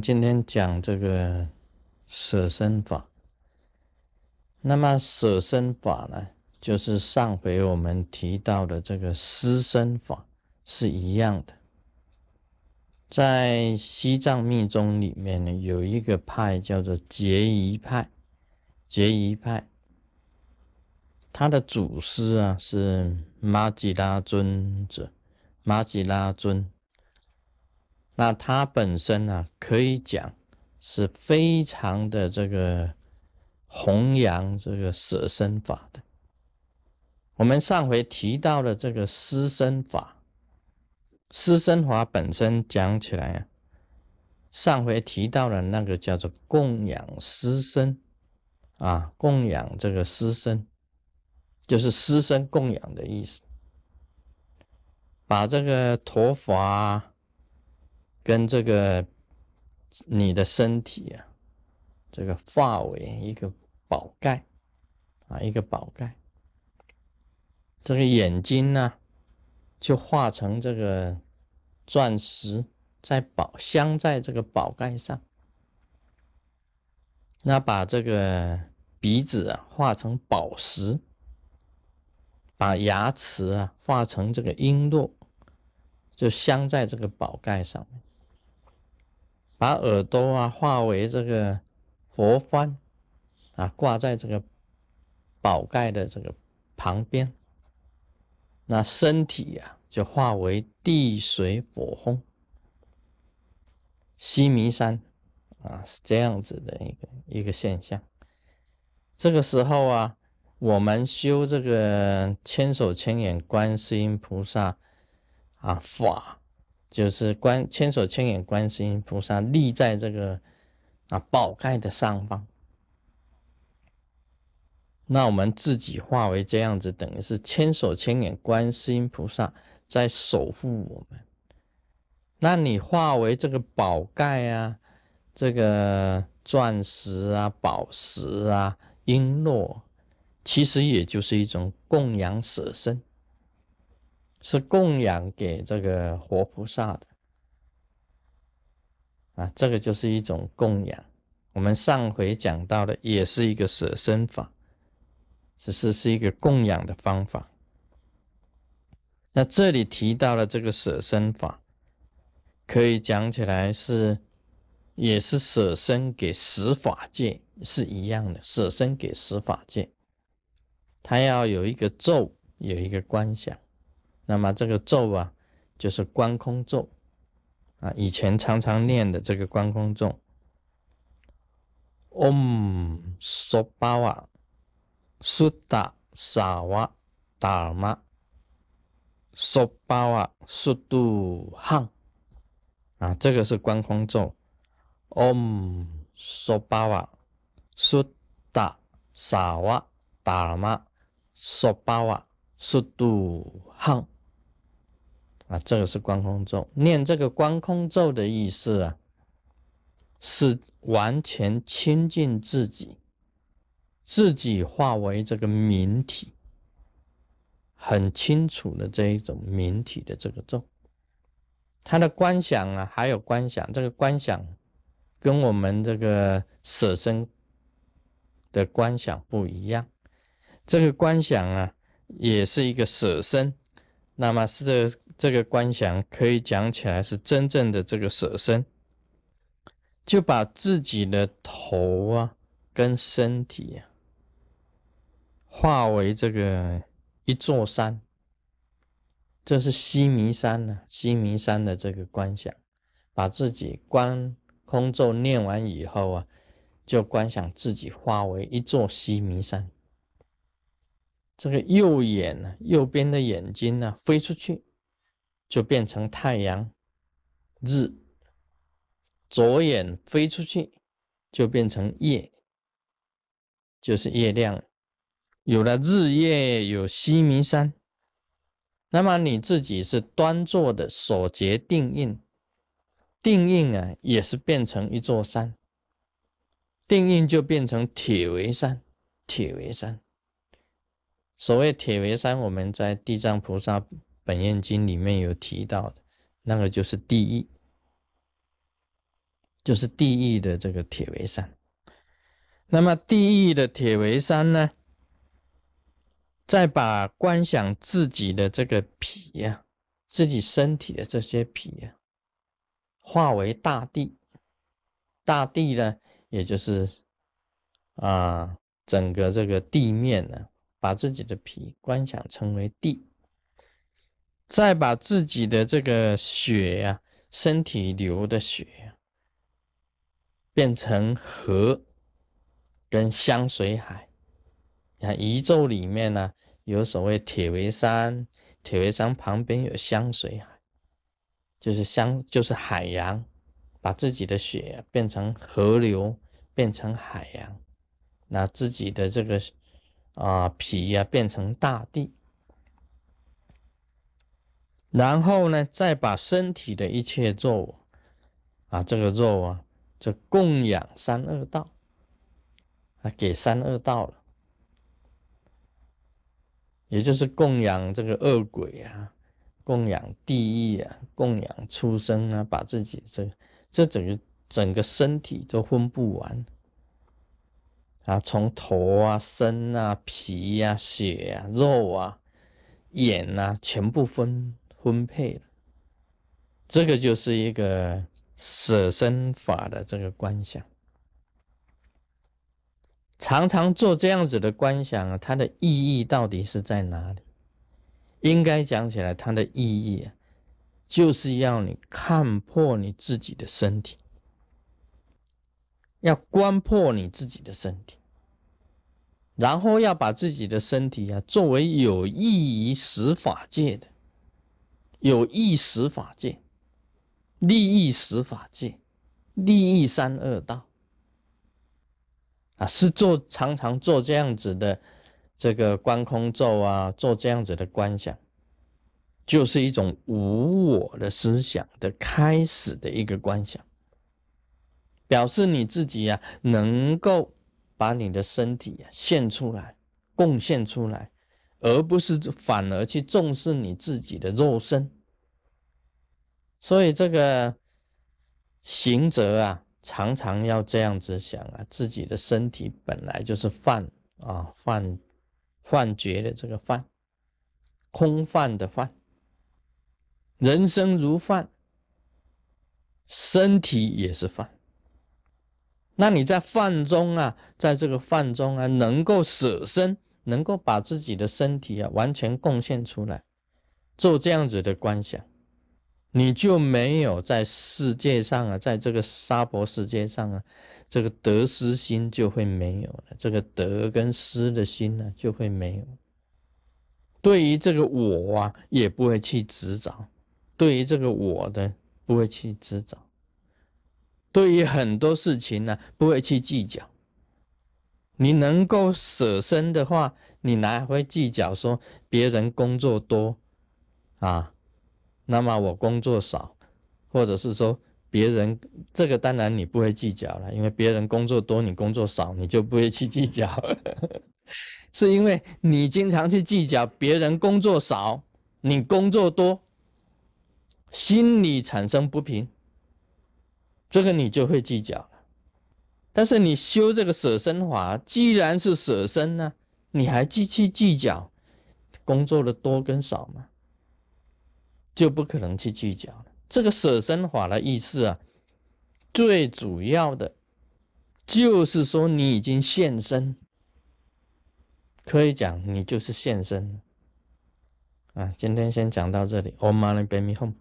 今天讲这个舍身法。那么舍身法呢，就是上回我们提到的这个施身法是一样的。在西藏密宗里面呢，有一个派叫做结仪派，结仪派，他的祖师啊是玛吉拉尊者，玛吉拉尊。那他本身呢，可以讲是非常的这个弘扬这个舍身法的。我们上回提到的这个施身法，施身法本身讲起来啊，上回提到的那个叫做供养施身啊，供养这个施身，就是施身供养的意思，把这个陀佛啊。跟这个你的身体啊，这个化为一个宝盖啊，一个宝盖。这个眼睛呢，就化成这个钻石，在宝镶在这个宝盖上。那把这个鼻子啊化成宝石，把牙齿啊化成这个璎珞，就镶在这个宝盖上面。把耳朵啊化为这个佛幡啊，挂在这个宝盖的这个旁边。那身体呀，就化为地水火风、西弥山啊，是这样子的一个一个现象。这个时候啊，我们修这个千手千眼观世音菩萨啊法。就是观千手千眼观世音菩萨立在这个啊宝盖的上方，那我们自己化为这样子，等于是千手千眼观世音菩萨在守护我们。那你化为这个宝盖啊，这个钻石啊、宝石啊、璎珞，其实也就是一种供养舍身。是供养给这个活菩萨的啊，这个就是一种供养。我们上回讲到的也是一个舍身法，只是是一个供养的方法。那这里提到的这个舍身法，可以讲起来是也是舍身给十法界是一样的，舍身给十法界，它要有一个咒，有一个观想。那么这个咒啊，就是观空咒啊，以前常常念的这个观空咒。Om Sobawa Sutta Sawa Dharma Sobawa Suddu Han 啊，这个是观空咒。Om Sobawa Sutta Sawa Dharma Sobawa Suddu Han 啊，这个是观空咒，念这个观空咒的意思啊，是完全亲近自己，自己化为这个明体，很清楚的这一种明体的这个咒。它的观想啊，还有观想，这个观想跟我们这个舍身的观想不一样，这个观想啊，也是一个舍身，那么是这。这个观想可以讲起来是真正的这个舍身，就把自己的头啊跟身体啊化为这个一座山，这是西弥山呢。西弥山的这个观想，把自己观空咒念完以后啊，就观想自己化为一座西弥山。这个右眼呢，右边的眼睛呢飞出去。就变成太阳、日，左眼飞出去就变成夜，就是月亮。有了日夜，有西明山，那么你自己是端坐的，所结定印，定印啊，也是变成一座山，定印就变成铁围山，铁围山。所谓铁围山，我们在地藏菩萨。本愿经里面有提到的，那个就是地狱就是地狱的这个铁围山。那么地狱的铁围山呢，再把观想自己的这个皮呀，自己身体的这些皮呀，化为大地。大地呢，也就是啊，整个这个地面呢，把自己的皮观想成为地，再把自己的这个血呀，身体流的血变成河跟香水海。你看宇宙里面呢，有所谓铁围山，铁围山旁边有香水海，就是香，就是海洋。把自己的血变成河流，变成海洋，那自己的这个啊皮呀变成大地，然后呢，再把身体的一切肉啊，这个肉啊，就供养三恶道啊，给三恶道了，也就是供养这个恶鬼啊，供养地狱啊，供养畜生啊，把自己这。这整个整个身体都分不完啊！从头啊、身啊、皮呀、血啊、肉啊、眼啊，全部分分配了。这个就是一个舍身法的这个观想。常常做这样子的观想啊，它的意义到底是在哪里？应该讲起来，它的意义啊。就是要你看破你自己的身体，要观破你自己的身体，然后要把自己的身体啊作为有益于十法界的，有意识法界，利益十法界，利益三恶道啊，是做常常做这样子的这个观空咒啊，做这样子的观想。就是一种无我的思想的开始的一个观想，表示你自己呀，能够把你的身体呀献出来，贡献出来，而不是反而去重视你自己的肉身。所以这个行者啊，常常要这样子想啊，自己的身体本来就是幻啊，幻幻觉的这个幻，空幻的幻。人生如饭，身体也是饭。那你在饭中啊，在这个饭中啊，能够舍身，能够把自己的身体啊完全贡献出来，做这样子的观想，你就没有在世界上啊，在这个娑婆世界上啊，这个得失心就会没有了，这个得跟失的心呢就会没有。对于这个我啊，也不会去执着。对于这个我的不会去执着，对于很多事情呢不会去计较。你能够舍身的话，你哪会计较说别人工作多啊，那么我工作少，或者是说别人这个当然你不会计较了，因为别人工作多，你工作少，你就不会去计较，是因为你经常去计较别人工作少，你工作多。心里产生不平，这个你就会计较。但是你修这个舍身法，既然是舍身呢，你还计去计较工作的多跟少吗？就不可能去计较了。这个舍身法的意思啊，最主要的就是说你已经现身，可以讲你就是现身啊。今天先讲到这里，Om Mani Padme Hum。